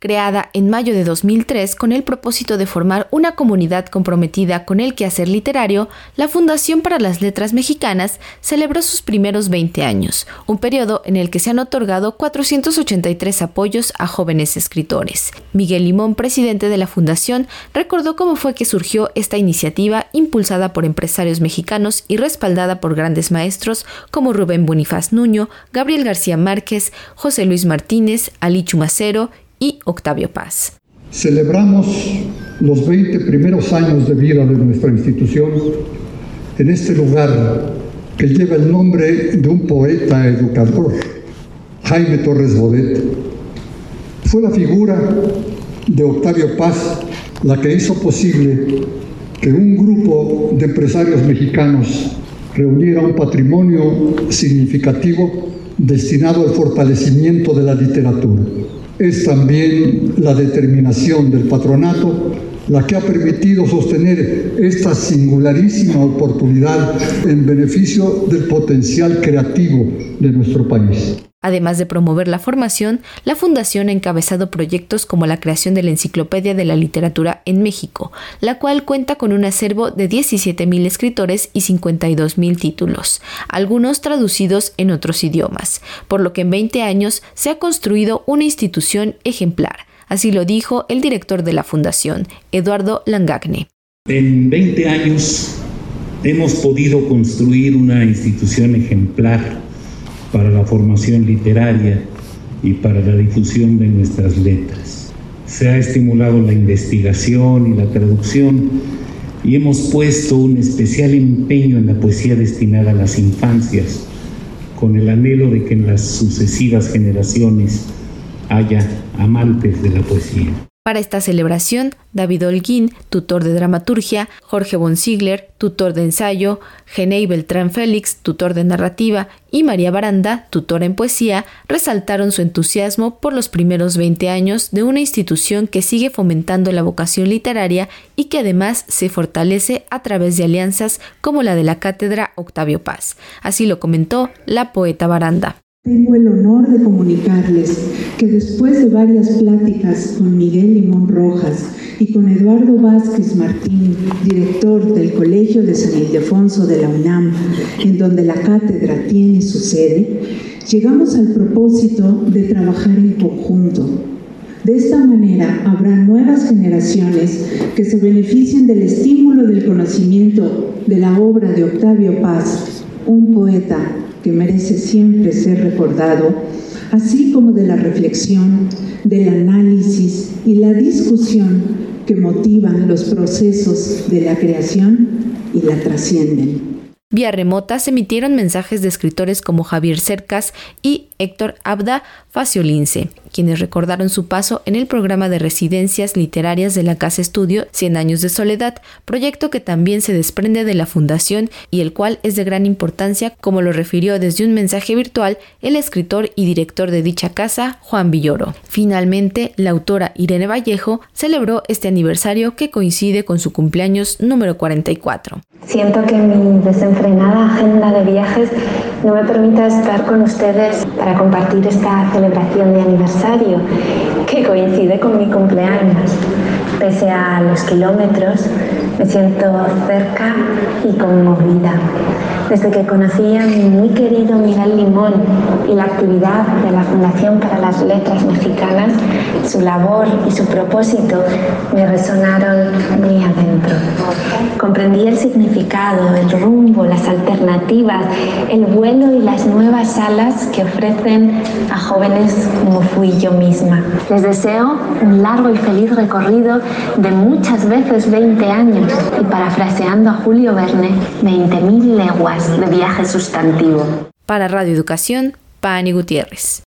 Creada en mayo de 2003 con el propósito de formar una comunidad comprometida con el quehacer literario, la Fundación para las Letras Mexicanas celebró sus primeros 20 años, un periodo en el que se han otorgado 483 apoyos a jóvenes escritores. Miguel Limón, presidente de la Fundación, recordó cómo fue que surgió esta iniciativa impulsada por empresarios mexicanos y respaldada por grandes maestros como Rubén Bonifaz Nuño, Gabriel García Márquez, José Luis Martínez, Ali Chumacero y Octavio Paz. Celebramos los 20 primeros años de vida de nuestra institución en este lugar que lleva el nombre de un poeta educador, Jaime Torres Bodet. Fue la figura de Octavio Paz la que hizo posible que un grupo de empresarios mexicanos reuniera un patrimonio significativo destinado al fortalecimiento de la literatura es también la determinación del patronato la que ha permitido sostener esta singularísima oportunidad en beneficio del potencial creativo de nuestro país. Además de promover la formación, la Fundación ha encabezado proyectos como la creación de la Enciclopedia de la Literatura en México, la cual cuenta con un acervo de 17.000 escritores y 52.000 títulos, algunos traducidos en otros idiomas, por lo que en 20 años se ha construido una institución ejemplar. Así lo dijo el director de la Fundación, Eduardo Langagne. En 20 años hemos podido construir una institución ejemplar para la formación literaria y para la difusión de nuestras letras. Se ha estimulado la investigación y la traducción y hemos puesto un especial empeño en la poesía destinada a las infancias, con el anhelo de que en las sucesivas generaciones haya amantes de la poesía. Para esta celebración, David Holguín, tutor de dramaturgia, Jorge von Ziegler, tutor de ensayo, Genei Beltrán Félix, tutor de narrativa, y María Baranda, tutora en poesía, resaltaron su entusiasmo por los primeros 20 años de una institución que sigue fomentando la vocación literaria y que además se fortalece a través de alianzas como la de la Cátedra Octavio Paz. Así lo comentó la poeta Baranda. Tengo el honor de comunicarles que después de varias pláticas con Miguel Limón Rojas y con Eduardo Vázquez Martín, director del Colegio de San Ildefonso de la UNAM, en donde la cátedra tiene su sede, llegamos al propósito de trabajar en conjunto. De esta manera habrá nuevas generaciones que se beneficien del estímulo del conocimiento de la obra de Octavio Paz, un poeta que merece siempre ser recordado, así como de la reflexión, del análisis y la discusión que motivan los procesos de la creación y la trascienden. Vía remota se emitieron mensajes de escritores como Javier Cercas y Héctor Abda Faciolince, quienes recordaron su paso en el programa de residencias literarias de la Casa Estudio 100 años de soledad, proyecto que también se desprende de la fundación y el cual es de gran importancia, como lo refirió desde un mensaje virtual el escritor y director de dicha casa, Juan Villoro. Finalmente, la autora Irene Vallejo celebró este aniversario que coincide con su cumpleaños número 44. Siento que mi desenfrenada agenda de viajes no me permite estar con ustedes para compartir esta celebración de aniversario que coincide con mi cumpleaños. Pese a los kilómetros, me siento cerca y conmovida. Desde que conocí a mi muy querido Miguel Limón y la actividad de la Fundación para las Letras Mexicanas, su labor y su propósito me resonaron muy adentro. Comprendí el significado, el rumbo, las alternativas, el vuelo y las nuevas alas que ofrecen a jóvenes como fui yo misma. Les deseo un largo y feliz recorrido de muchas veces 20 años y parafraseando a Julio Verne, 20.000 leguas de viaje sustantivo. Para Radio Educación, Pani Gutiérrez.